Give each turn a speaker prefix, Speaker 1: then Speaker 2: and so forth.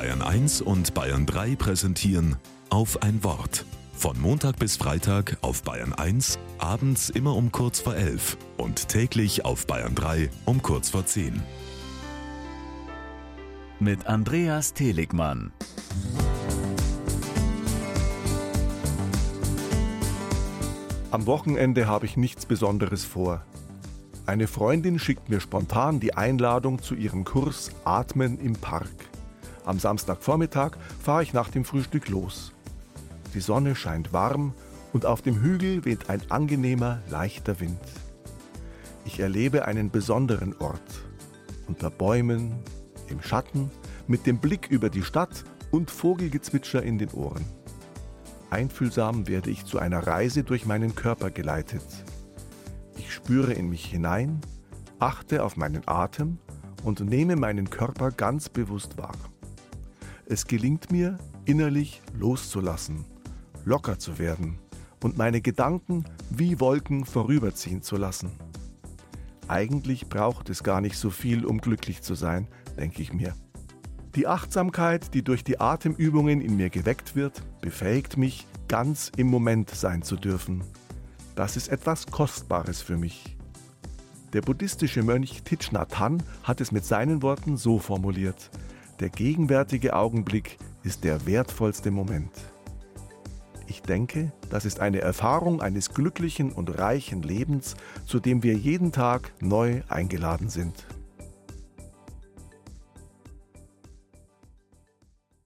Speaker 1: Bayern 1 und Bayern 3 präsentieren auf ein Wort. Von Montag bis Freitag auf Bayern 1, abends immer um kurz vor 11 und täglich auf Bayern 3 um kurz vor 10.
Speaker 2: Mit Andreas Teligmann.
Speaker 3: Am Wochenende habe ich nichts Besonderes vor. Eine Freundin schickt mir spontan die Einladung zu ihrem Kurs Atmen im Park. Am Samstagvormittag fahre ich nach dem Frühstück los. Die Sonne scheint warm und auf dem Hügel weht ein angenehmer, leichter Wind. Ich erlebe einen besonderen Ort. Unter Bäumen, im Schatten, mit dem Blick über die Stadt und Vogelgezwitscher in den Ohren. Einfühlsam werde ich zu einer Reise durch meinen Körper geleitet. Ich spüre in mich hinein, achte auf meinen Atem und nehme meinen Körper ganz bewusst wahr. Es gelingt mir, innerlich loszulassen, locker zu werden und meine Gedanken wie Wolken vorüberziehen zu lassen. Eigentlich braucht es gar nicht so viel, um glücklich zu sein, denke ich mir. Die Achtsamkeit, die durch die Atemübungen in mir geweckt wird, befähigt mich, ganz im Moment sein zu dürfen das ist etwas Kostbares für mich. Der buddhistische Mönch Thich Nhat Hanh hat es mit seinen Worten so formuliert. Der gegenwärtige Augenblick ist der wertvollste Moment. Ich denke, das ist eine Erfahrung eines glücklichen und reichen Lebens, zu dem wir jeden Tag neu eingeladen sind.